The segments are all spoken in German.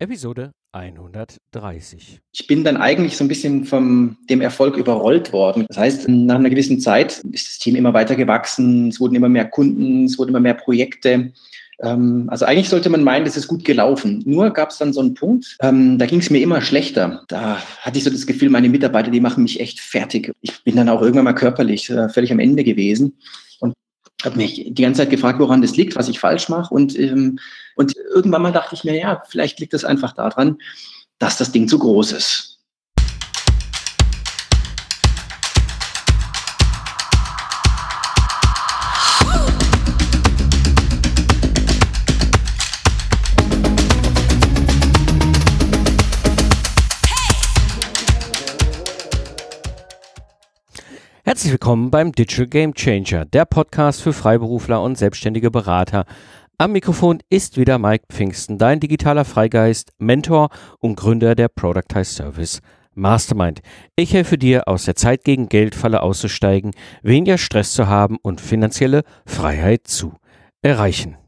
Episode 130. Ich bin dann eigentlich so ein bisschen vom dem Erfolg überrollt worden. Das heißt, nach einer gewissen Zeit ist das Team immer weiter gewachsen, es wurden immer mehr Kunden, es wurden immer mehr Projekte. Ähm, also eigentlich sollte man meinen, das ist gut gelaufen. Nur gab es dann so einen Punkt, ähm, da ging es mir immer schlechter. Da hatte ich so das Gefühl, meine Mitarbeiter, die machen mich echt fertig. Ich bin dann auch irgendwann mal körperlich äh, völlig am Ende gewesen habe mich die ganze Zeit gefragt, woran das liegt, was ich falsch mache. Und, ähm, und irgendwann mal dachte ich mir, ja, vielleicht liegt es einfach daran, dass das Ding zu groß ist. Herzlich willkommen beim Digital Game Changer, der Podcast für Freiberufler und selbstständige Berater. Am Mikrofon ist wieder Mike Pfingsten, dein digitaler Freigeist, Mentor und Gründer der Productize Service Mastermind. Ich helfe dir, aus der Zeit gegen Geldfalle auszusteigen, weniger Stress zu haben und finanzielle Freiheit zu erreichen.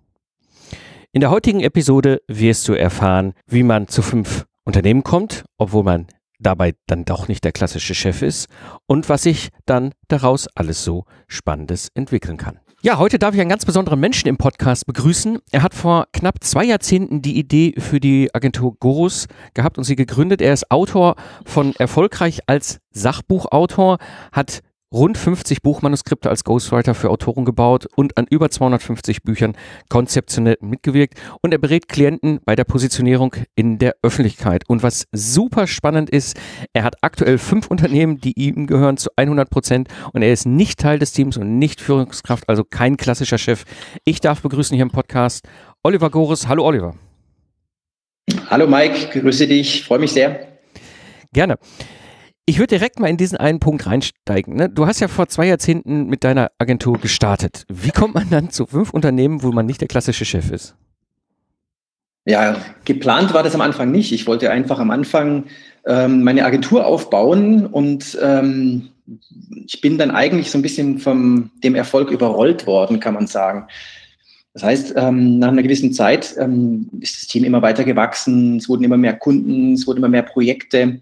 In der heutigen Episode wirst du erfahren, wie man zu fünf Unternehmen kommt, obwohl man dabei dann doch nicht der klassische Chef ist und was sich dann daraus alles so Spannendes entwickeln kann. Ja, heute darf ich einen ganz besonderen Menschen im Podcast begrüßen. Er hat vor knapp zwei Jahrzehnten die Idee für die Agentur Gorus gehabt und sie gegründet. Er ist Autor von Erfolgreich als Sachbuchautor, hat rund 50 Buchmanuskripte als Ghostwriter für Autoren gebaut und an über 250 Büchern konzeptionell mitgewirkt und er berät Klienten bei der Positionierung in der Öffentlichkeit. Und was super spannend ist, er hat aktuell fünf Unternehmen, die ihm gehören zu 100 Prozent und er ist nicht Teil des Teams und nicht Führungskraft, also kein klassischer Chef. Ich darf begrüßen hier im Podcast Oliver Gores. Hallo Oliver. Hallo Mike, grüße dich, freue mich sehr. Gerne. Ich würde direkt mal in diesen einen Punkt reinsteigen. Ne? Du hast ja vor zwei Jahrzehnten mit deiner Agentur gestartet. Wie kommt man dann zu fünf Unternehmen, wo man nicht der klassische Chef ist? Ja, geplant war das am Anfang nicht. Ich wollte einfach am Anfang ähm, meine Agentur aufbauen und ähm, ich bin dann eigentlich so ein bisschen vom dem Erfolg überrollt worden, kann man sagen. Das heißt, ähm, nach einer gewissen Zeit ähm, ist das Team immer weiter gewachsen, es wurden immer mehr Kunden, es wurden immer mehr Projekte.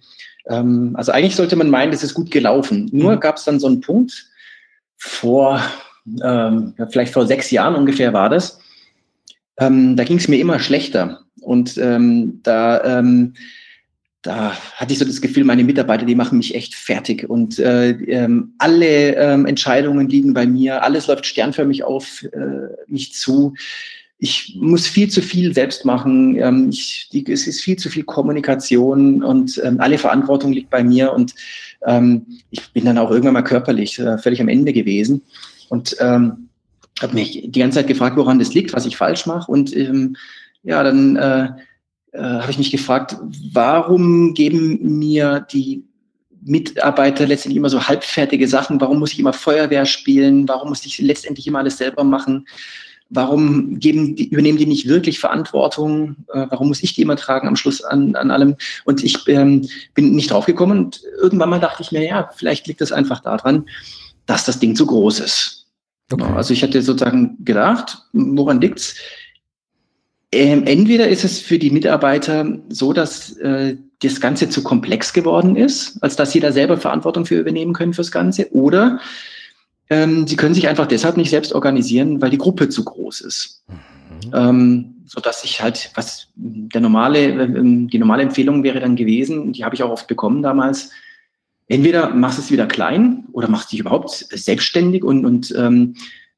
Ähm, also eigentlich sollte man meinen, das ist gut gelaufen. Nur mhm. gab es dann so einen Punkt, vor, ähm, vielleicht vor sechs Jahren ungefähr war das, ähm, da ging es mir immer schlechter. Und ähm, da, ähm, da hatte ich so das Gefühl, meine Mitarbeiter, die machen mich echt fertig. Und äh, ähm, alle ähm, Entscheidungen liegen bei mir, alles läuft sternförmig auf äh, mich zu ich muss viel zu viel selbst machen. Ähm, ich, die, es ist viel zu viel Kommunikation und ähm, alle Verantwortung liegt bei mir. Und ähm, ich bin dann auch irgendwann mal körperlich äh, völlig am Ende gewesen und ähm, habe mich die ganze Zeit gefragt, woran das liegt, was ich falsch mache. Und ähm, ja, dann äh, äh, habe ich mich gefragt, warum geben mir die Mitarbeiter letztendlich immer so halbfertige Sachen? Warum muss ich immer Feuerwehr spielen? Warum muss ich letztendlich immer alles selber machen? Warum geben die, übernehmen die nicht wirklich Verantwortung? Äh, warum muss ich die immer tragen am Schluss an, an allem? Und ich ähm, bin nicht draufgekommen und irgendwann mal dachte ich mir, ja, vielleicht liegt das einfach daran, dass das Ding zu groß ist. Okay. Also ich hatte sozusagen gedacht, woran liegt's? Ähm, entweder ist es für die Mitarbeiter so, dass äh, das Ganze zu komplex geworden ist, als dass sie da selber Verantwortung für übernehmen können fürs Ganze, oder ähm, sie können sich einfach deshalb nicht selbst organisieren, weil die Gruppe zu groß ist. Mhm. Ähm, so dass ich halt, was der normale, äh, die normale Empfehlung wäre dann gewesen, die habe ich auch oft bekommen damals, entweder machst es wieder klein oder machst dich überhaupt selbstständig und, und ähm,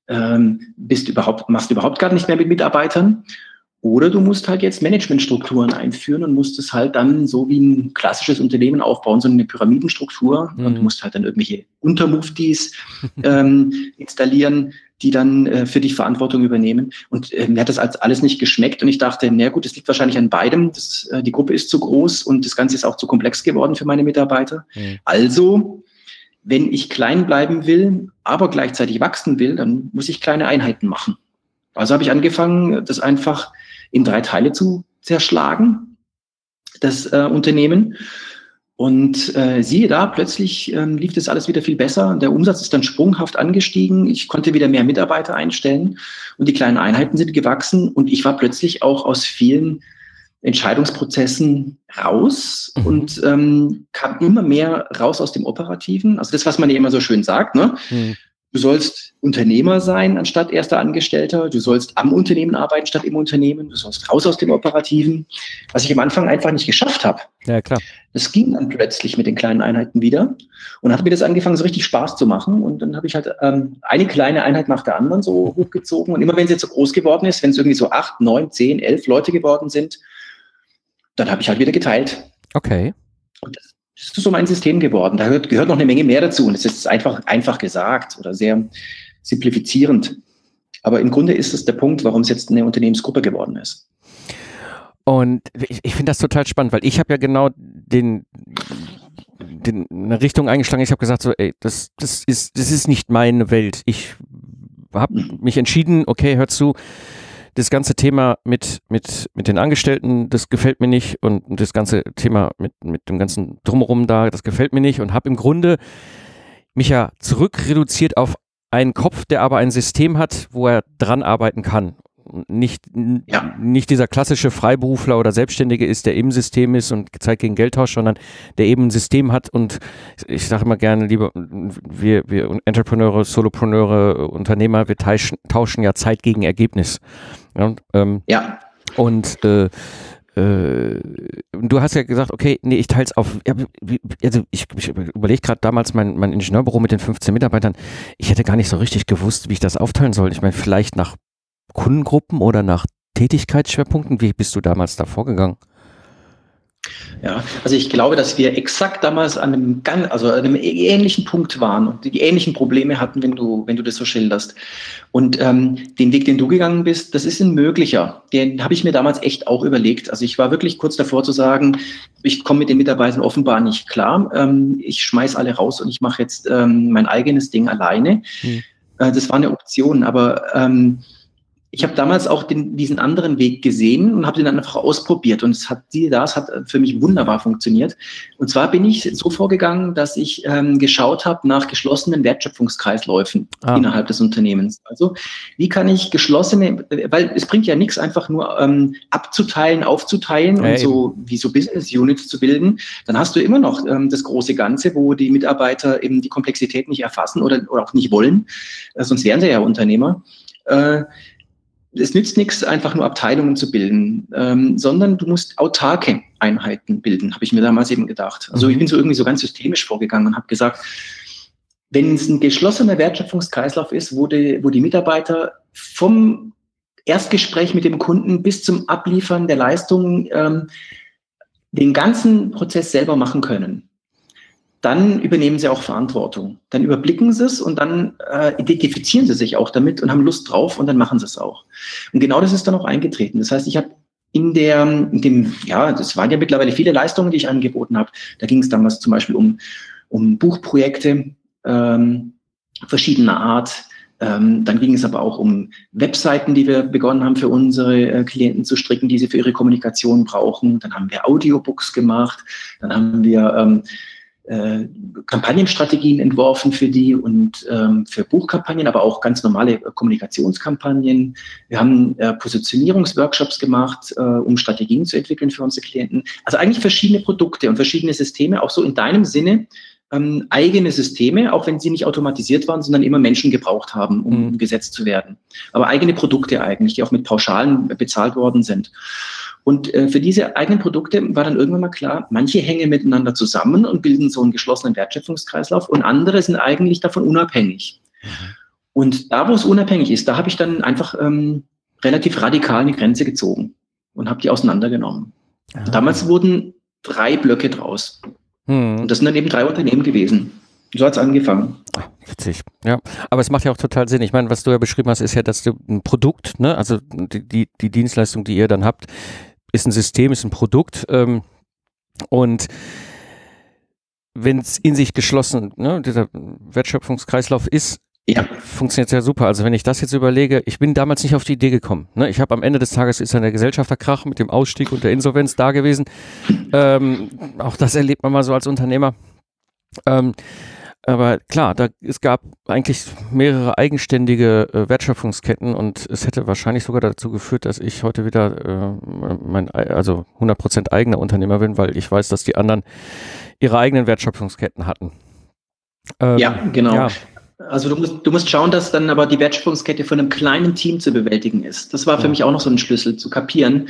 ähm, bist überhaupt, machst überhaupt gar nicht mehr mit Mitarbeitern. Oder du musst halt jetzt Managementstrukturen einführen und musst es halt dann so wie ein klassisches Unternehmen aufbauen, so eine Pyramidenstruktur. Mhm. Und du musst halt dann irgendwelche Untermuftis ähm, installieren, die dann äh, für dich Verantwortung übernehmen. Und äh, mir hat das als alles nicht geschmeckt und ich dachte, na gut, das liegt wahrscheinlich an beidem. Das, äh, die Gruppe ist zu groß und das Ganze ist auch zu komplex geworden für meine Mitarbeiter. Mhm. Also, wenn ich klein bleiben will, aber gleichzeitig wachsen will, dann muss ich kleine Einheiten machen. Also habe ich angefangen, das einfach in drei Teile zu zerschlagen, das äh, Unternehmen. Und äh, siehe da, plötzlich ähm, lief das alles wieder viel besser. Der Umsatz ist dann sprunghaft angestiegen. Ich konnte wieder mehr Mitarbeiter einstellen und die kleinen Einheiten sind gewachsen. Und ich war plötzlich auch aus vielen Entscheidungsprozessen raus mhm. und ähm, kam immer mehr raus aus dem Operativen. Also das, was man ja immer so schön sagt, ne? Mhm. Du sollst Unternehmer sein anstatt erster Angestellter. Du sollst am Unternehmen arbeiten statt im Unternehmen. Du sollst raus aus dem Operativen. Was ich am Anfang einfach nicht geschafft habe. Ja, klar. Das ging dann plötzlich mit den kleinen Einheiten wieder. Und hat mir das angefangen, so richtig Spaß zu machen. Und dann habe ich halt ähm, eine kleine Einheit nach der anderen so hochgezogen. Und immer wenn sie jetzt so groß geworden ist, wenn es irgendwie so acht, neun, zehn, elf Leute geworden sind, dann habe ich halt wieder geteilt. Okay. Und das das ist so mein System geworden. Da gehört, gehört noch eine Menge mehr dazu. Und es ist einfach, einfach gesagt oder sehr simplifizierend. Aber im Grunde ist es der Punkt, warum es jetzt eine Unternehmensgruppe geworden ist. Und ich, ich finde das total spannend, weil ich habe ja genau den, den, eine Richtung eingeschlagen. Ich habe gesagt, so, ey, das, das, ist, das ist nicht meine Welt. Ich habe mhm. mich entschieden, okay, hör zu, das ganze Thema mit, mit, mit den Angestellten, das gefällt mir nicht und das ganze Thema mit, mit dem ganzen Drumherum da, das gefällt mir nicht und habe im Grunde mich ja zurück reduziert auf einen Kopf, der aber ein System hat, wo er dran arbeiten kann. Nicht, ja. nicht dieser klassische Freiberufler oder Selbstständige ist, der im System ist und zeigt gegen Geldtausch, sondern der eben ein System hat und ich sage immer gerne, lieber, wir, wir Entrepreneure, Solopreneure, Unternehmer, wir tauschen, tauschen ja Zeit gegen Ergebnis. Ja. Ähm, ja. Und äh, äh, du hast ja gesagt, okay, nee, ich teile es auf. Also ich, ich überlege gerade damals mein, mein Ingenieurbüro mit den 15 Mitarbeitern. Ich hätte gar nicht so richtig gewusst, wie ich das aufteilen soll. Ich meine, vielleicht nach Kundengruppen oder nach Tätigkeitsschwerpunkten. Wie bist du damals da vorgegangen? Ja, also ich glaube, dass wir exakt damals an einem, ganz, also an einem ähnlichen Punkt waren und die ähnlichen Probleme hatten, wenn du, wenn du das so schilderst. Und ähm, den Weg, den du gegangen bist, das ist ein möglicher. Den habe ich mir damals echt auch überlegt. Also ich war wirklich kurz davor zu sagen, ich komme mit den Mitarbeitern offenbar nicht klar. Ähm, ich schmeiß alle raus und ich mache jetzt ähm, mein eigenes Ding alleine. Hm. Äh, das war eine Option, aber ähm, ich habe damals auch den, diesen anderen Weg gesehen und habe den dann einfach ausprobiert. Und es hat, das hat für mich wunderbar funktioniert. Und zwar bin ich so vorgegangen, dass ich ähm, geschaut habe nach geschlossenen Wertschöpfungskreisläufen ah. innerhalb des Unternehmens. Also wie kann ich geschlossene, weil es bringt ja nichts, einfach nur ähm, abzuteilen, aufzuteilen ja, und so wie so Business Units zu bilden. Dann hast du immer noch ähm, das große Ganze, wo die Mitarbeiter eben die Komplexität nicht erfassen oder, oder auch nicht wollen. Äh, sonst wären sie ja Unternehmer. Äh, es nützt nichts, einfach nur Abteilungen zu bilden, ähm, sondern du musst autarke Einheiten bilden, habe ich mir damals eben gedacht. Also ich mhm. bin so irgendwie so ganz systemisch vorgegangen und habe gesagt, wenn es ein geschlossener Wertschöpfungskreislauf ist, wo die, wo die Mitarbeiter vom Erstgespräch mit dem Kunden bis zum Abliefern der Leistung ähm, den ganzen Prozess selber machen können, dann übernehmen sie auch Verantwortung. Dann überblicken sie es und dann äh, identifizieren sie sich auch damit und haben Lust drauf und dann machen sie es auch. Und genau das ist dann auch eingetreten. Das heißt, ich habe in der, in dem, ja, das waren ja mittlerweile viele Leistungen, die ich angeboten habe. Da ging es damals zum Beispiel um, um Buchprojekte ähm, verschiedener Art. Ähm, dann ging es aber auch um Webseiten, die wir begonnen haben für unsere äh, Klienten zu stricken, die sie für ihre Kommunikation brauchen. Dann haben wir Audiobooks gemacht. Dann haben wir ähm, äh, Kampagnenstrategien entworfen für die und ähm, für Buchkampagnen, aber auch ganz normale Kommunikationskampagnen. Wir haben äh, Positionierungsworkshops gemacht, äh, um Strategien zu entwickeln für unsere Klienten. Also eigentlich verschiedene Produkte und verschiedene Systeme, auch so in deinem Sinne, ähm, eigene Systeme, auch wenn sie nicht automatisiert waren, sondern immer Menschen gebraucht haben, um mhm. gesetzt zu werden. Aber eigene Produkte eigentlich, die auch mit Pauschalen bezahlt worden sind. Und äh, für diese eigenen Produkte war dann irgendwann mal klar, manche hängen miteinander zusammen und bilden so einen geschlossenen Wertschöpfungskreislauf und andere sind eigentlich davon unabhängig. Mhm. Und da, wo es unabhängig ist, da habe ich dann einfach ähm, relativ radikal eine Grenze gezogen und habe die auseinandergenommen. Ah. Damals wurden drei Blöcke draus. Mhm. Und das sind dann eben drei Unternehmen gewesen. So hat es angefangen. Ach, witzig, ja. Aber es macht ja auch total Sinn. Ich meine, was du ja beschrieben hast, ist ja, dass du ein Produkt, ne, also die, die, die Dienstleistung, die ihr dann habt, ist ein System, ist ein Produkt ähm, und wenn es in sich geschlossen, ne, dieser Wertschöpfungskreislauf ist, ja. funktioniert ja super. Also wenn ich das jetzt überlege, ich bin damals nicht auf die Idee gekommen. Ne? Ich habe am Ende des Tages ist dann der Gesellschafterkrach mit dem Ausstieg und der Insolvenz da gewesen. Ähm, auch das erlebt man mal so als Unternehmer. Ähm, Aber klar, da, es gab eigentlich mehrere eigenständige äh, Wertschöpfungsketten und es hätte wahrscheinlich sogar dazu geführt, dass ich heute wieder äh, mein, also 100% eigener Unternehmer bin, weil ich weiß, dass die anderen ihre eigenen Wertschöpfungsketten hatten. Ähm, ja, genau. Ja. Also du musst, du musst schauen, dass dann aber die Wertschöpfungskette von einem kleinen Team zu bewältigen ist. Das war für ja. mich auch noch so ein Schlüssel zu kapieren,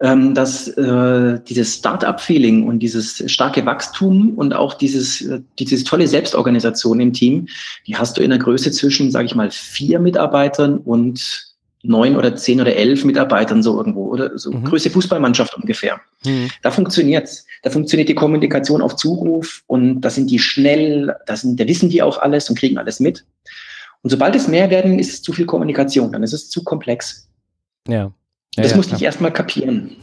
ähm, dass äh, dieses Start-up-Feeling und dieses starke Wachstum und auch dieses, äh, dieses tolle Selbstorganisation im Team, die hast du in der Größe zwischen, sage ich mal, vier Mitarbeitern und neun oder zehn oder elf Mitarbeitern so irgendwo oder so mhm. Größe Fußballmannschaft ungefähr. Mhm. Da funktioniert's. Da funktioniert die Kommunikation auf Zuruf und da sind die schnell, da, sind, da wissen die auch alles und kriegen alles mit. Und sobald es mehr werden, ist es zu viel Kommunikation, dann ist es zu komplex. Ja. ja das ja, musste ja. ich erstmal kapieren.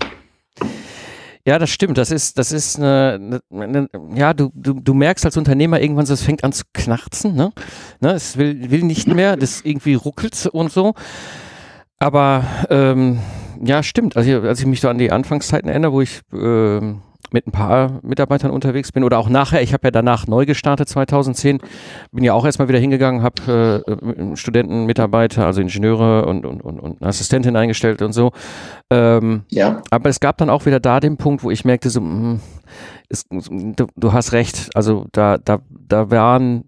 Ja, das stimmt. Das ist, das ist eine, eine, eine ja, du, du, du merkst als Unternehmer irgendwann, so, es fängt an zu knarzen, ne? ne? Es will, will nicht mehr, das irgendwie ruckelt und so. Aber ähm, ja, stimmt. Also als ich mich so an die Anfangszeiten erinnere, wo ich äh, mit ein paar Mitarbeitern unterwegs bin oder auch nachher, ich habe ja danach neu gestartet 2010, bin ja auch erstmal wieder hingegangen, habe äh, Studenten, Mitarbeiter, also Ingenieure und, und, und, und Assistentin eingestellt und so. Ähm, ja. Aber es gab dann auch wieder da den Punkt, wo ich merkte, so, mh, hm, ist, du, du, hast recht, also da, da, da waren,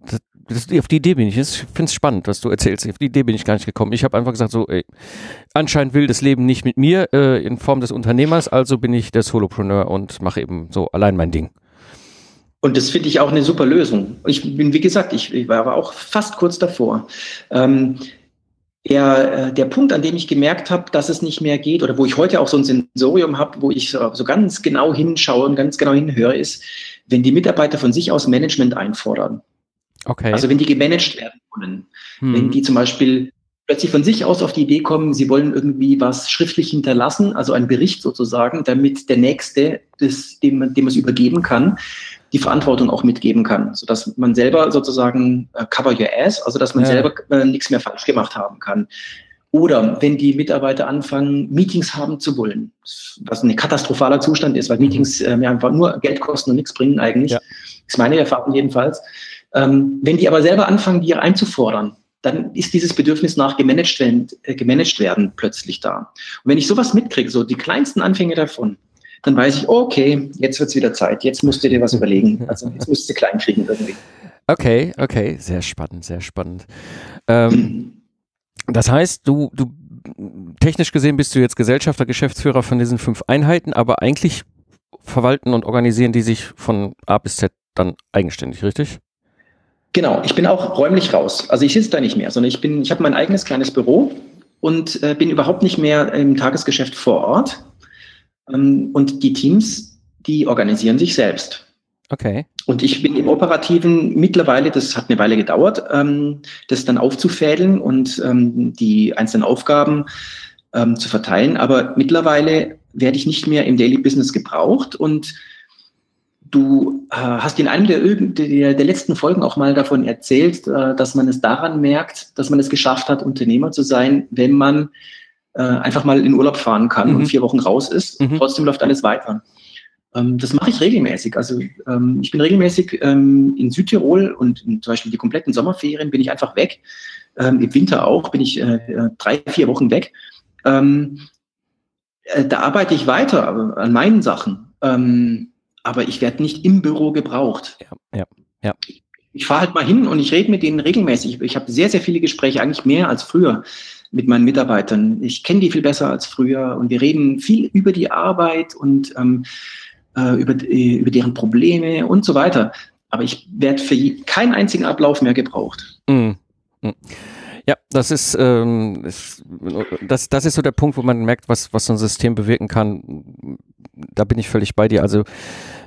das, auf die Idee bin ich. Ich finde es spannend, was du erzählst. Auf die Idee bin ich gar nicht gekommen. Ich habe einfach gesagt, so, ey, anscheinend will das Leben nicht mit mir äh, in Form des Unternehmers, also bin ich der Solopreneur und mache eben so allein mein Ding. Und das finde ich auch eine super Lösung. Ich bin, wie gesagt, ich, ich war aber auch fast kurz davor. Ähm, der, äh, der Punkt, an dem ich gemerkt habe, dass es nicht mehr geht, oder wo ich heute auch so ein Sensorium habe, wo ich so ganz genau hinschaue und ganz genau hinhöre, ist, wenn die Mitarbeiter von sich aus Management einfordern. Okay. Also wenn die gemanagt werden wollen, hm. wenn die zum Beispiel plötzlich von sich aus auf die Idee kommen, sie wollen irgendwie was schriftlich hinterlassen, also einen Bericht sozusagen, damit der Nächste, das, dem, dem man es übergeben kann, die Verantwortung auch mitgeben kann, sodass man selber sozusagen uh, cover your ass, also dass man ja. selber äh, nichts mehr falsch gemacht haben kann. Oder wenn die Mitarbeiter anfangen, Meetings haben zu wollen, was ein katastrophaler Zustand ist, weil mhm. Meetings äh, einfach nur Geld kosten und nichts bringen eigentlich, ja. ist meine Erfahrung jedenfalls. Ähm, wenn die aber selber anfangen, die einzufordern, dann ist dieses Bedürfnis nach gemanagt werden, äh, gemanagt werden plötzlich da. Und wenn ich sowas mitkriege, so die kleinsten Anfänge davon, dann weiß ich, okay, jetzt wird's wieder Zeit, jetzt musst du dir was überlegen. Also jetzt musst du klein kriegen irgendwie. Okay, okay, sehr spannend, sehr spannend. Ähm, das heißt, du, du technisch gesehen bist du jetzt Gesellschafter, Geschäftsführer von diesen fünf Einheiten, aber eigentlich verwalten und organisieren die sich von A bis Z dann eigenständig, richtig? Genau, ich bin auch räumlich raus. Also ich sitze da nicht mehr, sondern ich bin, ich habe mein eigenes kleines Büro und äh, bin überhaupt nicht mehr im Tagesgeschäft vor Ort. Ähm, und die Teams, die organisieren sich selbst. Okay. Und ich bin im Operativen mittlerweile, das hat eine Weile gedauert, ähm, das dann aufzufädeln und ähm, die einzelnen Aufgaben ähm, zu verteilen. Aber mittlerweile werde ich nicht mehr im Daily Business gebraucht und Du äh, hast in einem der, der, der, letzten Folgen auch mal davon erzählt, äh, dass man es daran merkt, dass man es geschafft hat, Unternehmer zu sein, wenn man äh, einfach mal in Urlaub fahren kann mhm. und vier Wochen raus ist. Mhm. Trotzdem läuft alles weiter. Ähm, das mache ich regelmäßig. Also ähm, ich bin regelmäßig ähm, in Südtirol und in, zum Beispiel die kompletten Sommerferien bin ich einfach weg. Ähm, Im Winter auch bin ich äh, äh drei, vier Wochen weg. Ähm, äh, da arbeite ich weiter an meinen Sachen. Ähm, aber ich werde nicht im Büro gebraucht. Ja, ja, ja. Ich fahre halt mal hin und ich rede mit denen regelmäßig. Ich habe sehr, sehr viele Gespräche, eigentlich mehr als früher mit meinen Mitarbeitern. Ich kenne die viel besser als früher und wir reden viel über die Arbeit und ähm, äh, über, äh, über deren Probleme und so weiter. Aber ich werde für keinen einzigen Ablauf mehr gebraucht. Mm. Mm. Ja, das ist, ähm, das, das ist so der Punkt, wo man merkt, was, was so ein System bewirken kann. Da bin ich völlig bei dir. Also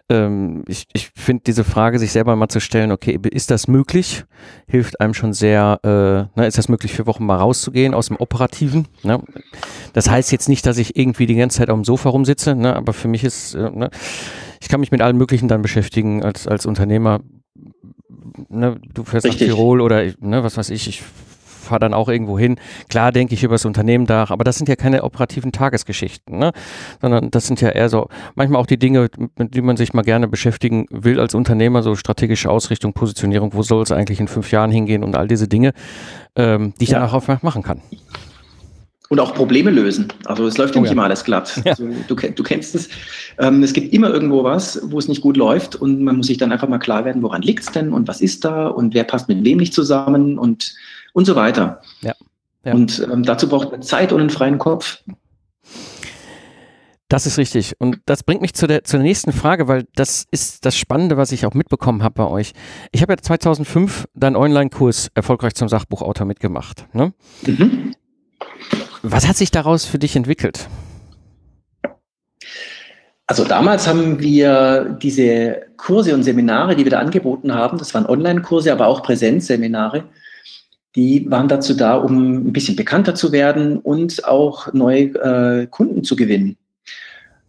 ähm, ich, ich finde diese Frage, sich selber mal zu stellen, okay, ist das möglich? Hilft einem schon sehr, äh, ne, ist das möglich, vier Wochen mal rauszugehen aus dem Operativen? Ne? Das heißt jetzt nicht, dass ich irgendwie die ganze Zeit auf dem Sofa rumsitze, ne? aber für mich ist, äh, ne, ich kann mich mit allem Möglichen dann beschäftigen als, als Unternehmer. Ne, du fährst Richtig. nach Tirol oder ne, was weiß ich, ich fahre dann auch irgendwo hin. Klar denke ich über das Unternehmen nach, aber das sind ja keine operativen Tagesgeschichten, ne? sondern das sind ja eher so manchmal auch die Dinge, mit denen man sich mal gerne beschäftigen will als Unternehmer, so strategische Ausrichtung, Positionierung, wo soll es eigentlich in fünf Jahren hingehen und all diese Dinge, ähm, die ich ja. dann auch machen kann. Und auch Probleme lösen. Also es läuft ja oh, nicht ja. immer alles glatt. Ja. Also, du, du, kennst es. Ähm, es gibt immer irgendwo was, wo es nicht gut läuft und man muss sich dann einfach mal klar werden, woran liegt es denn und was ist da und wer passt mit wem nicht zusammen und, und so weiter. Ja. ja. Und ähm, dazu braucht man Zeit und einen freien Kopf. Das ist richtig. Und das bringt mich zu der, zur nächsten Frage, weil das ist das Spannende, was ich auch mitbekommen habe bei euch. Ich habe ja 2005 deinen Online-Kurs erfolgreich zum Sachbuchautor mitgemacht. Ne? Mhm. Was hat sich daraus für dich entwickelt? Also damals haben wir diese Kurse und Seminare, die wir da angeboten haben, das waren Online-Kurse, aber auch Präsenzseminare, die waren dazu da, um ein bisschen bekannter zu werden und auch neue äh, Kunden zu gewinnen.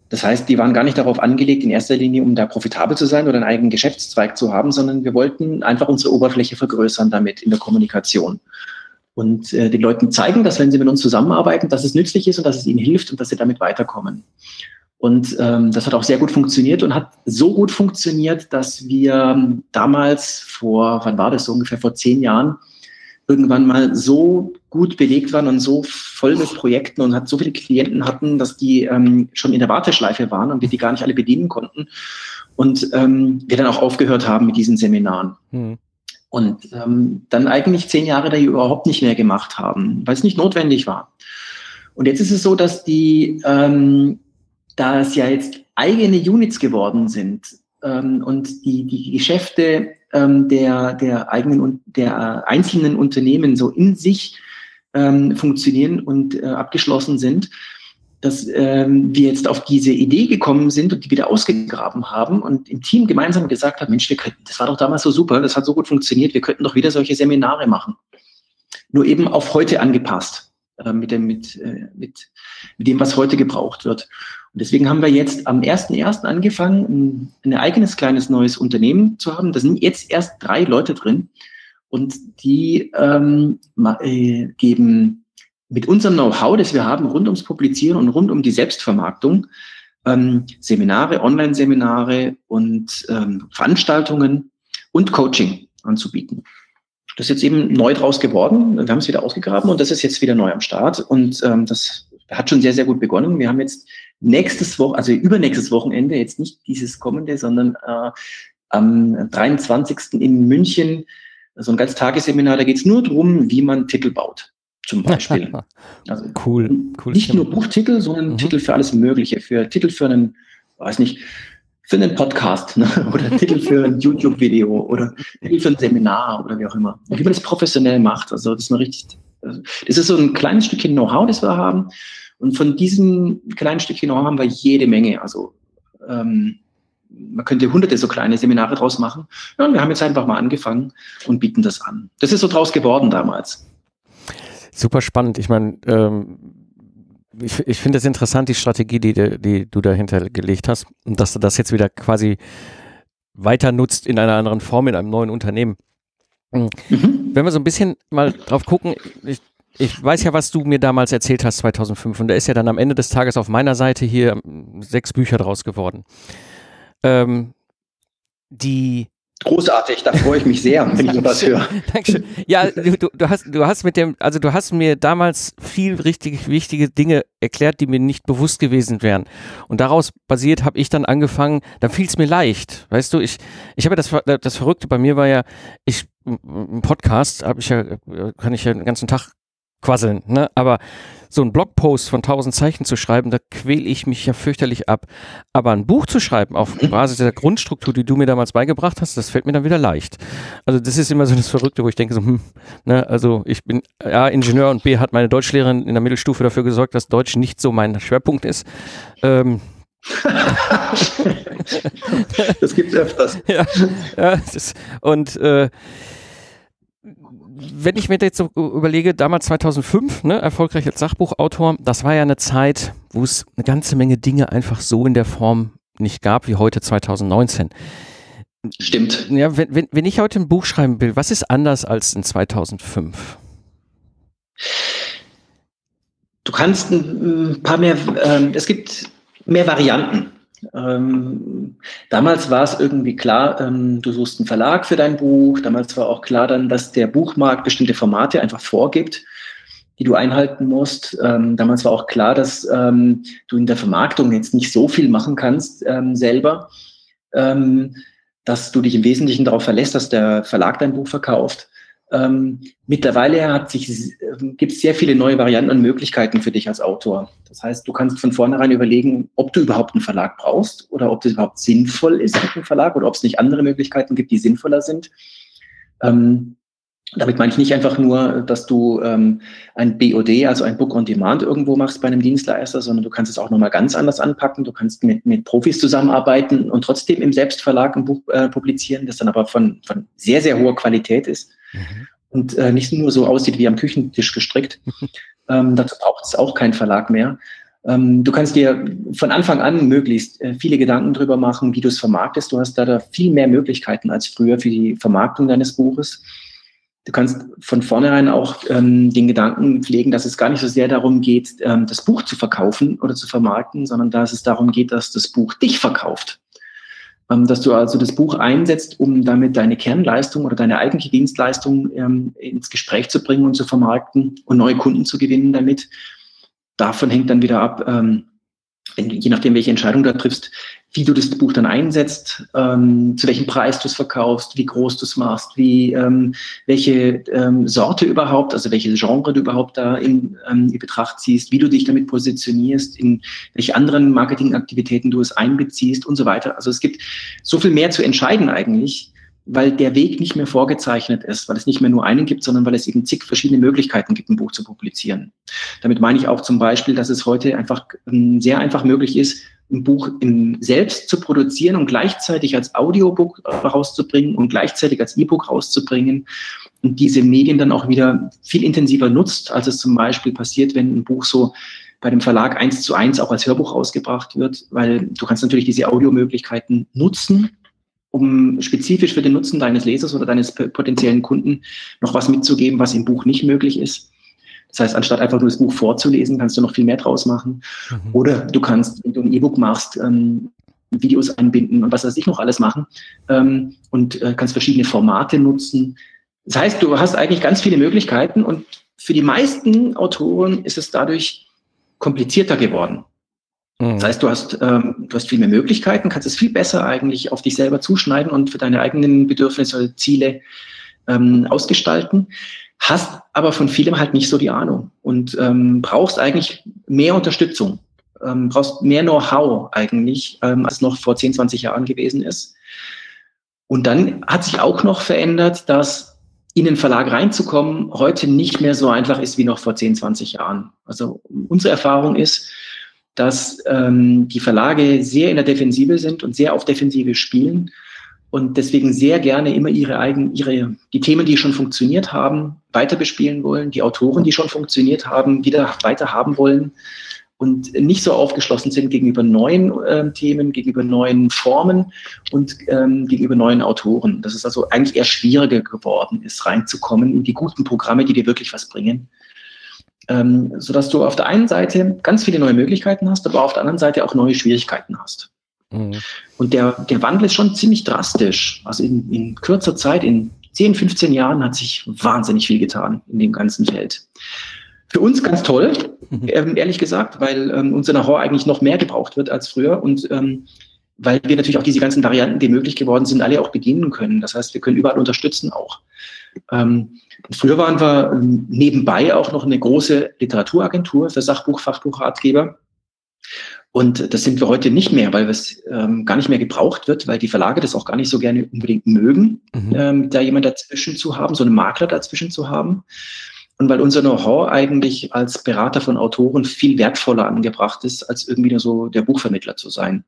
Das heißt, die waren gar nicht darauf angelegt, in erster Linie, um da profitabel zu sein oder einen eigenen Geschäftszweig zu haben, sondern wir wollten einfach unsere Oberfläche vergrößern damit in der Kommunikation und äh, den Leuten zeigen, dass wenn sie mit uns zusammenarbeiten, dass es nützlich ist und dass es ihnen hilft und dass sie damit weiterkommen. Und ähm, das hat auch sehr gut funktioniert und hat so gut funktioniert, dass wir damals vor, wann war das so ungefähr vor zehn Jahren, irgendwann mal so gut belegt waren und so voll mit Projekten und hat so viele Klienten hatten, dass die ähm, schon in der Warteschleife waren und wir die gar nicht alle bedienen konnten. Und ähm, wir dann auch aufgehört haben mit diesen Seminaren. Mhm und ähm, dann eigentlich zehn Jahre da überhaupt nicht mehr gemacht haben, weil es nicht notwendig war. Und jetzt ist es so, dass die, ähm, da es ja jetzt eigene Units geworden sind ähm, und die, die Geschäfte ähm, der, der eigenen der einzelnen Unternehmen so in sich ähm, funktionieren und äh, abgeschlossen sind, dass ähm, wir jetzt auf diese Idee gekommen sind und die wieder ausgegraben haben und im Team gemeinsam gesagt haben, Mensch, wir könnten, das war doch damals so super, das hat so gut funktioniert, wir könnten doch wieder solche Seminare machen. Nur eben auf heute angepasst, äh, mit, dem, mit, äh, mit, mit dem, was heute gebraucht wird. Und deswegen haben wir jetzt am 1.1. angefangen, ein, ein eigenes kleines neues Unternehmen zu haben. Da sind jetzt erst drei Leute drin und die ähm, äh, geben mit unserem Know-how, das wir haben rund ums Publizieren und rund um die Selbstvermarktung, ähm, Seminare, Online-Seminare und ähm, Veranstaltungen und Coaching anzubieten. Das ist jetzt eben neu draus geworden. Wir haben es wieder ausgegraben und das ist jetzt wieder neu am Start. Und ähm, das hat schon sehr, sehr gut begonnen. Wir haben jetzt nächstes Woche, also übernächstes Wochenende, jetzt nicht dieses kommende, sondern äh, am 23. in München so ein ganz Tagesseminar, da geht es nur darum, wie man Titel baut zum Beispiel. Also cool, cool. Nicht nur Buchtitel, sondern mhm. Titel für alles Mögliche. Für Titel für einen, weiß nicht, für einen Podcast ne? oder Titel für ein YouTube-Video oder Titel für ein Seminar oder wie auch immer. Und wie man das professionell macht. Also das ist mal richtig. Also, das ist so ein kleines Stückchen Know-how, das wir haben. Und von diesem kleinen Stückchen Know-how haben wir jede Menge. Also ähm, man könnte hunderte so kleine Seminare draus machen. Ja, und wir haben jetzt einfach mal angefangen und bieten das an. Das ist so draus geworden damals. Super spannend. Ich meine, ähm, ich, ich finde es interessant, die Strategie, die, die du dahinter gelegt hast und dass du das jetzt wieder quasi weiter nutzt in einer anderen Form, in einem neuen Unternehmen. Mhm. Wenn wir so ein bisschen mal drauf gucken, ich, ich weiß ja, was du mir damals erzählt hast, 2005, und da ist ja dann am Ende des Tages auf meiner Seite hier sechs Bücher draus geworden. Ähm, die Großartig, da freue ich mich sehr, wenn ich sowas höre. Dankeschön. Ja, du, du, hast, du hast mit dem, also du hast mir damals viel richtig wichtige Dinge erklärt, die mir nicht bewusst gewesen wären. Und daraus basiert habe ich dann angefangen, dann fiel es mir leicht. Weißt du, ich, ich habe das, das Verrückte bei mir war ja, ich, ein Podcast habe ich ja, kann ich ja den ganzen Tag quasseln, ne? Aber so ein Blogpost von 1000 Zeichen zu schreiben, da quäle ich mich ja fürchterlich ab. Aber ein Buch zu schreiben auf. Basis der Grundstruktur, die du mir damals beigebracht hast, das fällt mir dann wieder leicht. Also das ist immer so das Verrückte, wo ich denke so, hm, ne, also ich bin A, Ingenieur und B, hat meine Deutschlehrerin in der Mittelstufe dafür gesorgt, dass Deutsch nicht so mein Schwerpunkt ist. Ähm, das gibt es öfters. Ja, ja das, und äh, wenn ich mir jetzt so überlege, damals 2005, ne, erfolgreich als Sachbuchautor, das war ja eine Zeit, wo es eine ganze Menge Dinge einfach so in der Form nicht gab wie heute 2019. Stimmt. Ja, wenn, wenn, wenn ich heute ein Buch schreiben will, was ist anders als in 2005? Du kannst ein paar mehr, äh, es gibt mehr Varianten. Ähm, damals war es irgendwie klar, ähm, du suchst einen Verlag für dein Buch. Damals war auch klar dann, dass der Buchmarkt bestimmte Formate einfach vorgibt, die du einhalten musst. Ähm, damals war auch klar, dass ähm, du in der Vermarktung jetzt nicht so viel machen kannst ähm, selber, ähm, dass du dich im Wesentlichen darauf verlässt, dass der Verlag dein Buch verkauft. Ähm, mittlerweile hat sich, äh, gibt es sehr viele neue Varianten und Möglichkeiten für dich als Autor. Das heißt, du kannst von vornherein überlegen, ob du überhaupt einen Verlag brauchst oder ob das überhaupt sinnvoll ist mit einem Verlag oder ob es nicht andere Möglichkeiten gibt, die sinnvoller sind. Ähm, damit meine ich nicht einfach nur, dass du ähm, ein BOD, also ein Book on Demand irgendwo machst bei einem Dienstleister, sondern du kannst es auch nochmal ganz anders anpacken. Du kannst mit, mit Profis zusammenarbeiten und trotzdem im Selbstverlag ein Buch äh, publizieren, das dann aber von, von sehr, sehr hoher Qualität ist mhm. und äh, nicht nur so aussieht wie am Küchentisch gestrickt. ähm, dazu braucht es auch keinen Verlag mehr. Ähm, du kannst dir von Anfang an möglichst äh, viele Gedanken drüber machen, wie du es vermarktest. Du hast da, da viel mehr Möglichkeiten als früher für die Vermarktung deines Buches. Du kannst von vornherein auch ähm, den Gedanken pflegen, dass es gar nicht so sehr darum geht, ähm, das Buch zu verkaufen oder zu vermarkten, sondern dass es darum geht, dass das Buch dich verkauft. Ähm, dass du also das Buch einsetzt, um damit deine Kernleistung oder deine eigentliche Dienstleistung ähm, ins Gespräch zu bringen und zu vermarkten und neue Kunden zu gewinnen damit. Davon hängt dann wieder ab, ähm, wenn, je nachdem, welche Entscheidung du da triffst, wie du das Buch dann einsetzt, ähm, zu welchem Preis du es verkaufst, wie groß du es machst, wie ähm, welche ähm, Sorte überhaupt, also welche Genre du überhaupt da in, ähm, in Betracht ziehst, wie du dich damit positionierst, in welche anderen Marketingaktivitäten du es einbeziehst und so weiter. Also es gibt so viel mehr zu entscheiden eigentlich, weil der Weg nicht mehr vorgezeichnet ist, weil es nicht mehr nur einen gibt, sondern weil es eben zig verschiedene Möglichkeiten gibt, ein Buch zu publizieren. Damit meine ich auch zum Beispiel, dass es heute einfach ähm, sehr einfach möglich ist, ein Buch selbst zu produzieren und gleichzeitig als Audiobook rauszubringen und gleichzeitig als E-Book rauszubringen und diese Medien dann auch wieder viel intensiver nutzt, als es zum Beispiel passiert, wenn ein Buch so bei dem Verlag eins zu eins auch als Hörbuch rausgebracht wird, weil du kannst natürlich diese Audiomöglichkeiten nutzen, um spezifisch für den Nutzen deines Lesers oder deines potenziellen Kunden noch was mitzugeben, was im Buch nicht möglich ist. Das heißt, anstatt einfach nur das Buch vorzulesen, kannst du noch viel mehr draus machen. Mhm. Oder du kannst, wenn du ein E-Book machst, ähm, Videos einbinden und was weiß ich noch alles machen ähm, und äh, kannst verschiedene Formate nutzen. Das heißt, du hast eigentlich ganz viele Möglichkeiten und für die meisten Autoren ist es dadurch komplizierter geworden. Das heißt, du hast, ähm, du hast viel mehr Möglichkeiten, kannst es viel besser eigentlich auf dich selber zuschneiden und für deine eigenen Bedürfnisse, Ziele ähm, ausgestalten hast aber von vielem halt nicht so die Ahnung und ähm, brauchst eigentlich mehr Unterstützung, ähm, brauchst mehr Know-how eigentlich, ähm, als noch vor 10, 20 Jahren gewesen ist. Und dann hat sich auch noch verändert, dass in den Verlag reinzukommen heute nicht mehr so einfach ist wie noch vor 10, 20 Jahren. Also unsere Erfahrung ist, dass ähm, die Verlage sehr in der Defensive sind und sehr auf Defensive spielen und deswegen sehr gerne immer ihre eigenen, ihre, die Themen, die schon funktioniert haben, weiter bespielen wollen, die Autoren, die schon funktioniert haben, wieder weiter haben wollen und nicht so aufgeschlossen sind gegenüber neuen äh, Themen, gegenüber neuen Formen und ähm, gegenüber neuen Autoren. Das ist also eigentlich eher schwieriger geworden ist, reinzukommen in die guten Programme, die dir wirklich was bringen. Ähm, sodass du auf der einen Seite ganz viele neue Möglichkeiten hast, aber auf der anderen Seite auch neue Schwierigkeiten hast. Mhm. Und der, der Wandel ist schon ziemlich drastisch. Also in, in kürzer Zeit, in 10, 15 Jahren hat sich wahnsinnig viel getan in dem ganzen Feld. Für uns ganz toll, mhm. ähm, ehrlich gesagt, weil ähm, unser Know-how eigentlich noch mehr gebraucht wird als früher und ähm, weil wir natürlich auch diese ganzen Varianten, die möglich geworden sind, alle auch bedienen können. Das heißt, wir können überall unterstützen auch. Ähm, früher waren wir ähm, nebenbei auch noch eine große Literaturagentur für Sachbuch, Fachbuch, Ratgeber. Und das sind wir heute nicht mehr, weil es ähm, gar nicht mehr gebraucht wird, weil die Verlage das auch gar nicht so gerne unbedingt mögen, mhm. ähm, da jemand dazwischen zu haben, so einen Makler dazwischen zu haben. Und weil unser Know-how eigentlich als Berater von Autoren viel wertvoller angebracht ist, als irgendwie nur so der Buchvermittler zu sein.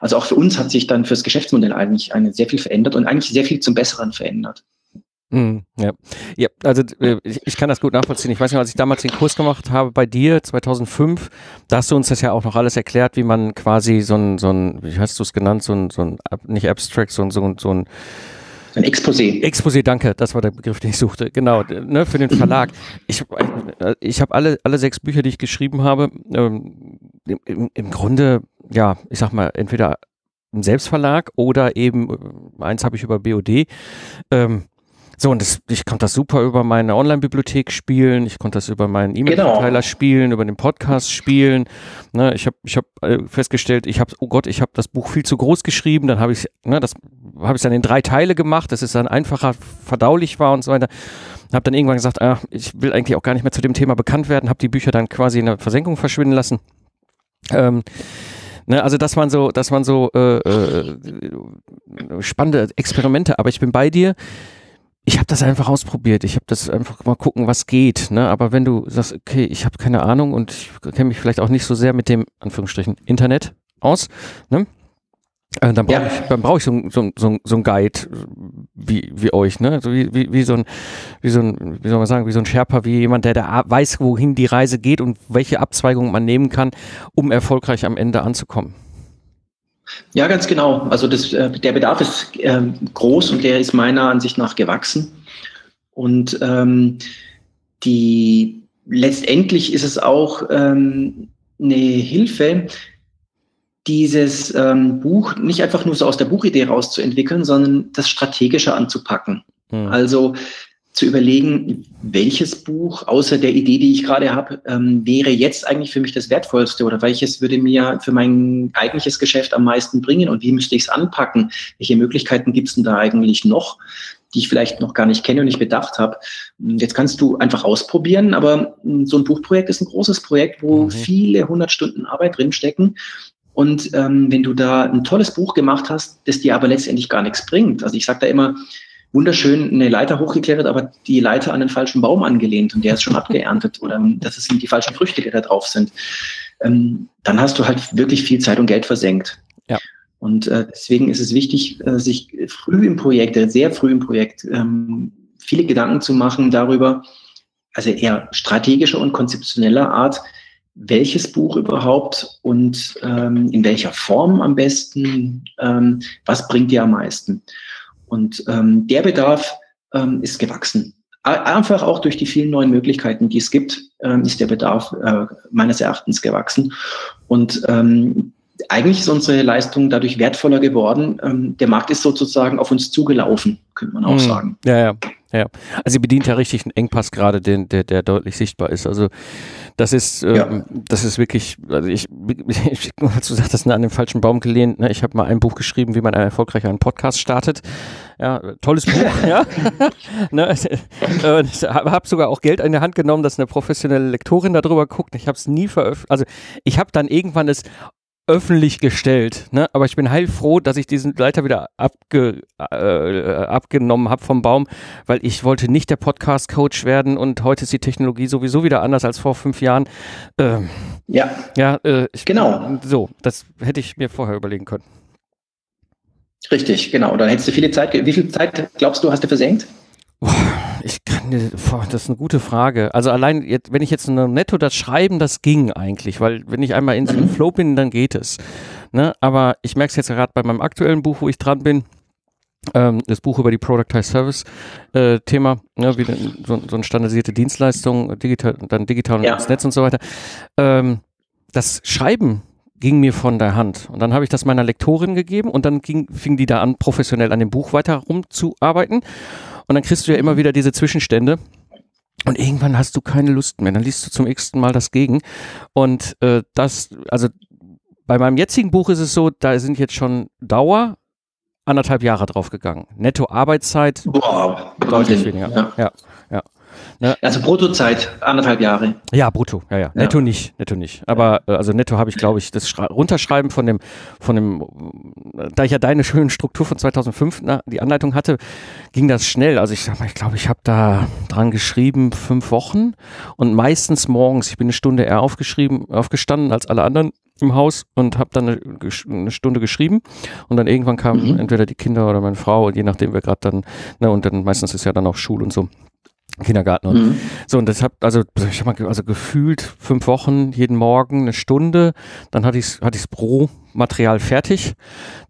Also auch für uns hat sich dann fürs Geschäftsmodell eigentlich eine sehr viel verändert und eigentlich sehr viel zum Besseren verändert. Mm, ja. ja, also äh, ich, kann das gut nachvollziehen. Ich weiß nicht, als ich damals den Kurs gemacht habe bei dir 2005, da hast du uns das ja auch noch alles erklärt, wie man quasi so ein, so ein wie hast du es genannt, so ein, so ein nicht Abstract, so ein, so ein, so ein Ein Exposé. Exposé, danke, das war der Begriff, den ich suchte. Genau, ne, für den Verlag. Ich, äh, ich habe alle, alle sechs Bücher, die ich geschrieben habe, ähm, im, im Grunde, ja, ich sag mal, entweder im Selbstverlag oder eben, äh, eins habe ich über BOD. Ähm, so, und das, ich konnte das super über meine Online-Bibliothek spielen, ich konnte das über meinen E-Mail-Verteiler genau. spielen, über den Podcast spielen. Ne, ich habe ich hab äh, festgestellt, ich habe, oh Gott, ich habe das Buch viel zu groß geschrieben, dann habe ich ne, das habe ich dann in drei Teile gemacht, dass es dann einfacher verdaulich war und so weiter. Habe dann irgendwann gesagt, ah, ich will eigentlich auch gar nicht mehr zu dem Thema bekannt werden, habe die Bücher dann quasi in der Versenkung verschwinden lassen. Ähm, Ne, also das waren so, das waren so äh, äh, spannende Experimente, aber ich bin bei dir ich habe das einfach ausprobiert. Ich habe das einfach mal gucken, was geht. Ne? Aber wenn du sagst, okay, ich habe keine Ahnung und ich kenne mich vielleicht auch nicht so sehr mit dem Anführungsstrichen Internet aus, ne? Äh, dann brauche ja. ich, dann brauch ich so, so, so, so ein Guide wie, wie euch, ne? So wie, wie, wie so ein, wie so ein, wie soll man sagen, wie so ein Sherpa, wie jemand, der da weiß, wohin die Reise geht und welche Abzweigung man nehmen kann, um erfolgreich am Ende anzukommen. Ja, ganz genau. Also das, äh, der Bedarf ist äh, groß und der ist meiner Ansicht nach gewachsen. Und ähm, die letztendlich ist es auch ähm, eine Hilfe, dieses ähm, Buch nicht einfach nur so aus der Buchidee rauszuentwickeln, sondern das strategischer anzupacken. Mhm. Also zu überlegen, welches Buch außer der Idee, die ich gerade habe, ähm, wäre jetzt eigentlich für mich das Wertvollste oder welches würde mir für mein eigentliches Geschäft am meisten bringen und wie müsste ich es anpacken? Welche Möglichkeiten gibt es denn da eigentlich noch, die ich vielleicht noch gar nicht kenne und nicht bedacht habe? Jetzt kannst du einfach ausprobieren, aber so ein Buchprojekt ist ein großes Projekt, wo mhm. viele hundert Stunden Arbeit drinstecken. Und ähm, wenn du da ein tolles Buch gemacht hast, das dir aber letztendlich gar nichts bringt, also ich sage da immer, wunderschön eine Leiter hochgeklettert, aber die Leiter an den falschen Baum angelehnt und der ist schon abgeerntet oder das sind die falschen Früchte, die da drauf sind. Ähm, dann hast du halt wirklich viel Zeit und Geld versenkt. Ja. Und äh, deswegen ist es wichtig, äh, sich früh im Projekt, äh, sehr früh im Projekt, ähm, viele Gedanken zu machen darüber, also eher strategischer und konzeptioneller Art, welches Buch überhaupt und ähm, in welcher Form am besten, ähm, was bringt dir am meisten. Und ähm, der Bedarf ähm, ist gewachsen. Einfach auch durch die vielen neuen Möglichkeiten, die es gibt, ähm, ist der Bedarf äh, meines Erachtens gewachsen. Und ähm, eigentlich ist unsere Leistung dadurch wertvoller geworden. Ähm, der Markt ist sozusagen auf uns zugelaufen, könnte man auch mhm. sagen. Ja, ja, ja. Also sie bedient ja richtig einen Engpass gerade, den, der, der deutlich sichtbar ist. Also das ist, äh, ja. das ist wirklich, also ich, ich als du sagtest, an den falschen Baum gelehnt. Ne? Ich habe mal ein Buch geschrieben, wie man erfolgreich einen Podcast startet. Ja, tolles Buch, ja. ne? Äh, ich habe sogar auch Geld in die Hand genommen, dass eine professionelle Lektorin darüber guckt. Ich habe es nie veröffentlicht. Also ich habe dann irgendwann es öffentlich gestellt. Ne? Aber ich bin heilfroh, dass ich diesen Leiter wieder abge, äh, abgenommen habe vom Baum, weil ich wollte nicht der Podcast-Coach werden und heute ist die Technologie sowieso wieder anders als vor fünf Jahren. Ähm, ja. Ja, äh, ich, genau. So, das hätte ich mir vorher überlegen können. Richtig, genau. Dann hättest du viele Zeit. Wie viel Zeit glaubst du, hast du versenkt? Boah, ich kann, boah, das ist eine gute Frage. Also allein, jetzt, wenn ich jetzt nur netto das schreiben, das ging eigentlich, weil wenn ich einmal in so einem. Flow bin, dann geht es. Ne? Aber ich merke es jetzt gerade bei meinem aktuellen Buch, wo ich dran bin, ähm, das Buch über die Productized Service äh, Thema, ne, wie so, so eine standardisierte Dienstleistung, digital, dann digital ja. ins Netz und so weiter. Ähm, das Schreiben ging mir von der Hand. Und dann habe ich das meiner Lektorin gegeben und dann ging, fing die da an, professionell an dem Buch weiter rumzuarbeiten. Und dann kriegst du ja immer wieder diese Zwischenstände. Und irgendwann hast du keine Lust mehr. Dann liest du zum x Mal das gegen. Und äh, das, also bei meinem jetzigen Buch ist es so, da sind jetzt schon Dauer anderthalb Jahre drauf gegangen. Netto Arbeitszeit Boah, deutlich weniger. Ja. ja, ja. Ne? Also Bruttozeit, anderthalb Jahre. Ja, brutto, ja, ja. Netto ja. nicht, netto nicht. Aber äh, also netto habe ich, glaube ich, das Schra Runterschreiben von dem, von dem, da ich ja deine schöne Struktur von 2005 na, die Anleitung hatte, ging das schnell. Also ich sag mal, ich glaube, ich habe da dran geschrieben fünf Wochen und meistens morgens. Ich bin eine Stunde eher aufgeschrieben, aufgestanden als alle anderen im Haus und habe dann eine, eine, Stunde geschrieben und dann irgendwann kamen mhm. entweder die Kinder oder meine Frau, je nachdem wer gerade dann, ne, und dann meistens ist ja dann auch Schul und so Kindergarten. Und mhm. So, und das hat, also, ich hab mal, also gefühlt fünf Wochen, jeden Morgen eine Stunde. Dann hatte ich hatte ich's Pro-Material fertig.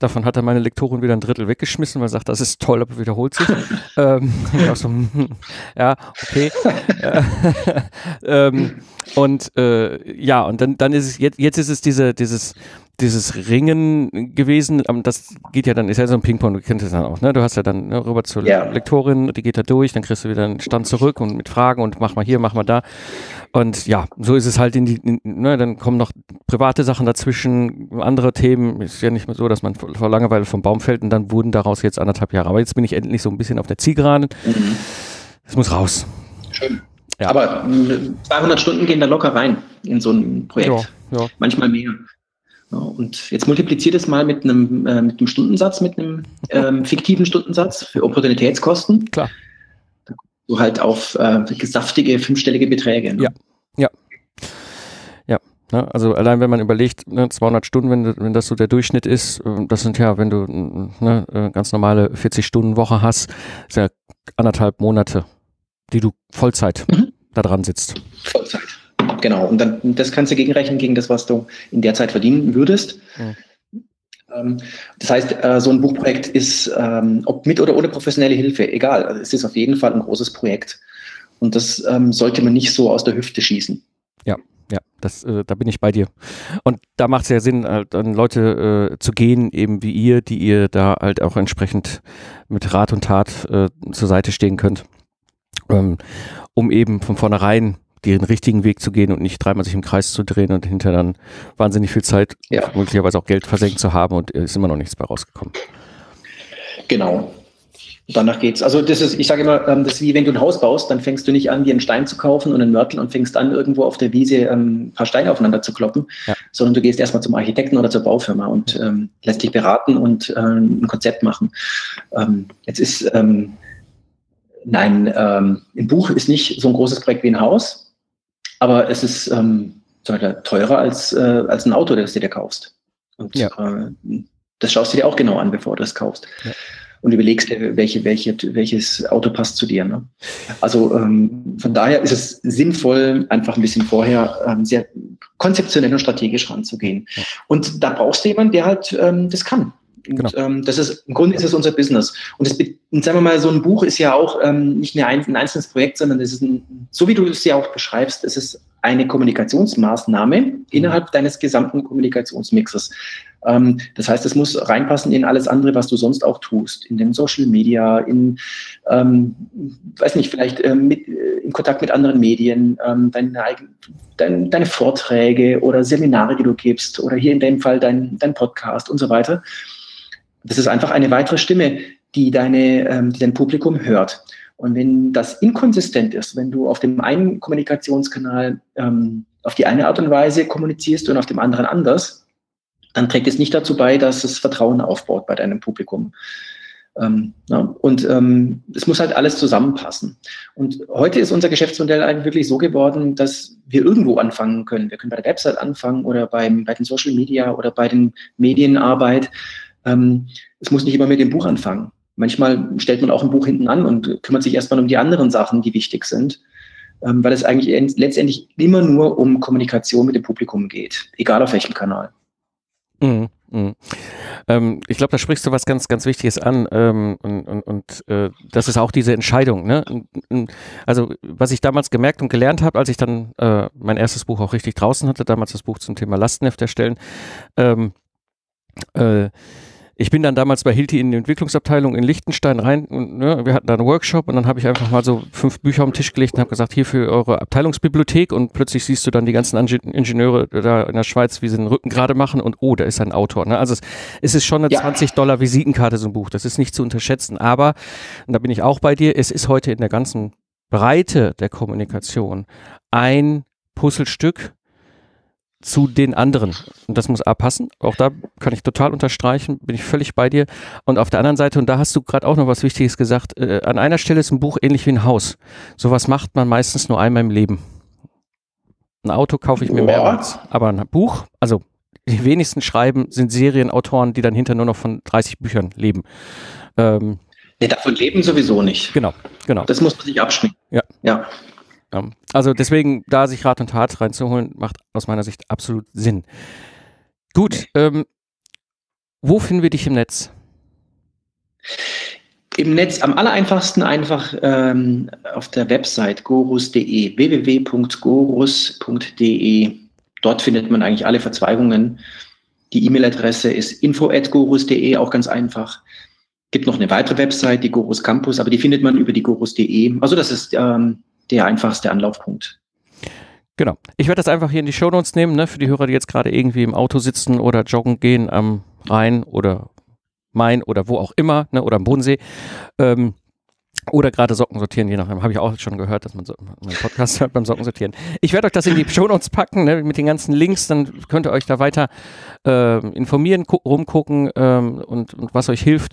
Davon hat er meine Lektorin wieder ein Drittel weggeschmissen, weil er sagt, das ist toll, aber wiederholt sich. ähm, so, ja, okay. ähm, und äh, ja, und dann, dann ist es, jetzt, jetzt ist es diese, dieses, dieses Ringen gewesen, das geht ja dann, ist ja so ein Ping-Pong, du kennst es dann auch, ne? Du hast ja dann ne, rüber zur ja. Lektorin, die geht da durch, dann kriegst du wieder einen Stand zurück und mit Fragen und mach mal hier, mach mal da. Und ja, so ist es halt in die, in, ne, dann kommen noch private Sachen dazwischen, andere Themen. Ist ja nicht mehr so, dass man vor Langeweile vom Baum fällt und dann wurden daraus jetzt anderthalb Jahre. Aber jetzt bin ich endlich so ein bisschen auf der Zielgeraden. Mhm. Es muss raus. Schön. Ja. Aber 200 Stunden gehen da locker rein in so ein Projekt. Ja, ja. Manchmal mehr. Und jetzt multipliziert es mal mit einem, äh, mit einem Stundensatz, mit einem ähm, fiktiven Stundensatz für Opportunitätskosten. Klar. So halt auf äh, saftige fünfstellige Beträge. Ne? Ja, ja. Ja, ne? also allein wenn man überlegt, ne, 200 Stunden, wenn, wenn das so der Durchschnitt ist, äh, das sind ja, wenn du ne, äh, ganz normale 40-Stunden-Woche hast, ist ja anderthalb Monate, die du Vollzeit mhm. da dran sitzt. Vollzeit. Genau, und dann das kannst du gegenrechnen gegen das, was du in der Zeit verdienen würdest. Mhm. das heißt, äh, so ein Buchprojekt ist, ähm, ob mit oder ohne professionelle Hilfe, egal. Es ist auf jeden Fall ein großes Projekt. Und das ähm, sollte man nicht so aus der Hüfte schießen. Ja, ja, das, äh, da bin ich bei dir. Und da macht es ja Sinn, halt an Leute äh, zu gehen, eben wie ihr, die ihr da halt auch entsprechend mit Rat und Tat äh, zur Seite stehen könnt, ähm, um eben von vornherein den richtigen Weg zu gehen und nicht dreimal sich im Kreis zu drehen und hinterher dann wahnsinnig viel Zeit, ja. möglicherweise auch Geld versenkt zu haben und ist immer noch nichts bei rausgekommen. Genau. Danach geht's. Also das ist, ich sage immer, ähm, das ist wie wenn du ein Haus baust, dann fängst du nicht an, dir einen Stein zu kaufen und einen Mörtel und fängst an, irgendwo auf der Wiese ähm, ein paar Steine aufeinander zu kloppen, ja. sondern du gehst erstmal zum Architekten oder zur Baufirma und ähm, lässt dich beraten und äh, ein Konzept machen. Ähm, jetzt ist ähm, nein, ähm, ein Buch ist nicht so ein großes Projekt wie ein Haus. Aber es ist ähm, teurer als, äh, als ein Auto, das du dir kaufst. Und ja. äh, das schaust du dir auch genau an, bevor du es kaufst. Ja. Und überlegst dir, welche, welche, welches Auto passt zu dir. Ne? Also ähm, von daher ist es sinnvoll, einfach ein bisschen vorher ähm, sehr konzeptionell und strategisch ranzugehen. Ja. Und da brauchst du jemanden, der halt ähm, das kann. Und, genau. ähm, das ist, im Grunde ist es unser Business. Und, das, und sagen wir mal, so ein Buch ist ja auch ähm, nicht eine, ein einzelnes Projekt, sondern es ist ein, so wie du es ja auch beschreibst, es ist eine Kommunikationsmaßnahme innerhalb deines gesamten Kommunikationsmixes. Ähm, das heißt, es muss reinpassen in alles andere, was du sonst auch tust, in den Social Media, in, ähm, weiß nicht, vielleicht äh, mit, äh, in Kontakt mit anderen Medien, ähm, deine, dein, deine Vorträge oder Seminare, die du gibst, oder hier in dem Fall dein, dein Podcast und so weiter. Das ist einfach eine weitere Stimme, die, deine, ähm, die dein Publikum hört. Und wenn das inkonsistent ist, wenn du auf dem einen Kommunikationskanal ähm, auf die eine Art und Weise kommunizierst und auf dem anderen anders, dann trägt es nicht dazu bei, dass es Vertrauen aufbaut bei deinem Publikum. Ähm, ja, und ähm, es muss halt alles zusammenpassen. Und heute ist unser Geschäftsmodell eigentlich wirklich so geworden, dass wir irgendwo anfangen können. Wir können bei der Website anfangen oder beim, bei den Social Media oder bei den Medienarbeit. Ähm, es muss nicht immer mit dem Buch anfangen. Manchmal stellt man auch ein Buch hinten an und kümmert sich erstmal um die anderen Sachen, die wichtig sind, ähm, weil es eigentlich letztendlich immer nur um Kommunikation mit dem Publikum geht, egal auf welchem Kanal. Mhm. Mhm. Ähm, ich glaube, da sprichst du was ganz, ganz Wichtiges an ähm, und, und, und äh, das ist auch diese Entscheidung. Ne? Also was ich damals gemerkt und gelernt habe, als ich dann äh, mein erstes Buch auch richtig draußen hatte, damals das Buch zum Thema Lastenheft erstellen, ähm, äh, ich bin dann damals bei Hilti in die Entwicklungsabteilung in Liechtenstein rein und ne, wir hatten da einen Workshop und dann habe ich einfach mal so fünf Bücher auf den Tisch gelegt und habe gesagt, hier für eure Abteilungsbibliothek und plötzlich siehst du dann die ganzen Ingenieure da in der Schweiz, wie sie den Rücken gerade machen und oh, da ist ein Autor. Ne? Also es, es ist schon eine ja. 20 Dollar Visitenkarte so ein Buch, das ist nicht zu unterschätzen, aber, und da bin ich auch bei dir, es ist heute in der ganzen Breite der Kommunikation ein Puzzlestück, zu den anderen. Und das muss A passen. Auch da kann ich total unterstreichen, bin ich völlig bei dir. Und auf der anderen Seite, und da hast du gerade auch noch was Wichtiges gesagt, äh, an einer Stelle ist ein Buch ähnlich wie ein Haus. Sowas macht man meistens nur einmal im Leben. Ein Auto kaufe ich mir Boah. mehrmals, aber ein Buch, also die wenigsten schreiben, sind Serienautoren, die dann hinter nur noch von 30 Büchern leben. Ähm, Nee, davon leben sowieso nicht. Genau, genau. Das muss man sich abschminken. Ja. Ja. Also deswegen, da sich Rat und Tat reinzuholen, macht aus meiner Sicht absolut Sinn. Gut, ähm, wo finden wir dich im Netz? Im Netz am allereinfachsten einfach ähm, auf der Website gorus.de, www.gorus.de. Dort findet man eigentlich alle Verzweigungen. Die E-Mail-Adresse ist info.gorus.de, auch ganz einfach. Gibt noch eine weitere Website, die Gorus Campus, aber die findet man über die gorus.de. Also das ist ähm, der einfachste Anlaufpunkt. Genau. Ich werde das einfach hier in die Show Notes nehmen, ne, für die Hörer, die jetzt gerade irgendwie im Auto sitzen oder joggen gehen am Rhein oder Main oder wo auch immer, ne, oder am Bodensee. Ähm, oder gerade Socken sortieren, je nachdem. Habe ich auch schon gehört, dass man so, meinen Podcast hört beim Socken sortieren. Ich werde euch das in die Show Notes packen, ne, mit den ganzen Links, dann könnt ihr euch da weiter äh, informieren, rumgucken ähm, und, und was euch hilft,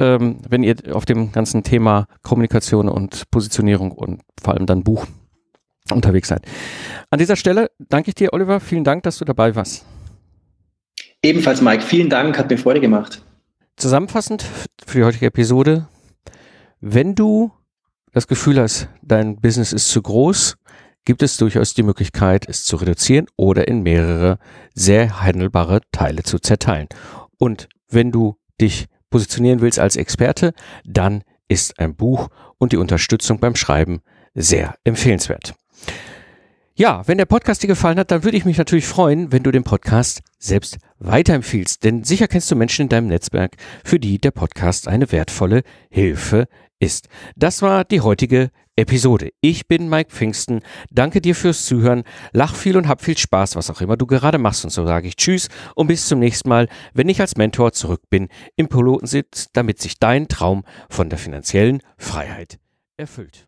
ähm, wenn ihr auf dem ganzen Thema Kommunikation und Positionierung und vor allem dann Buch unterwegs seid. An dieser Stelle danke ich dir, Oliver. Vielen Dank, dass du dabei warst. Ebenfalls, Mike. Vielen Dank, hat mir Freude gemacht. Zusammenfassend für die heutige Episode, wenn du das Gefühl hast, dein Business ist zu groß, gibt es durchaus die Möglichkeit, es zu reduzieren oder in mehrere sehr handelbare Teile zu zerteilen. Und wenn du dich positionieren willst als Experte, dann ist ein Buch und die Unterstützung beim Schreiben sehr empfehlenswert. Ja, wenn der Podcast dir gefallen hat, dann würde ich mich natürlich freuen, wenn du den Podcast selbst weiterempfiehlst. Denn sicher kennst du Menschen in deinem Netzwerk, für die der Podcast eine wertvolle Hilfe ist. Das war die heutige Episode. Ich bin Mike Pfingsten. Danke dir fürs Zuhören. Lach viel und hab viel Spaß, was auch immer du gerade machst. Und so sage ich Tschüss und bis zum nächsten Mal, wenn ich als Mentor zurück bin im Pilotensitz, damit sich dein Traum von der finanziellen Freiheit erfüllt.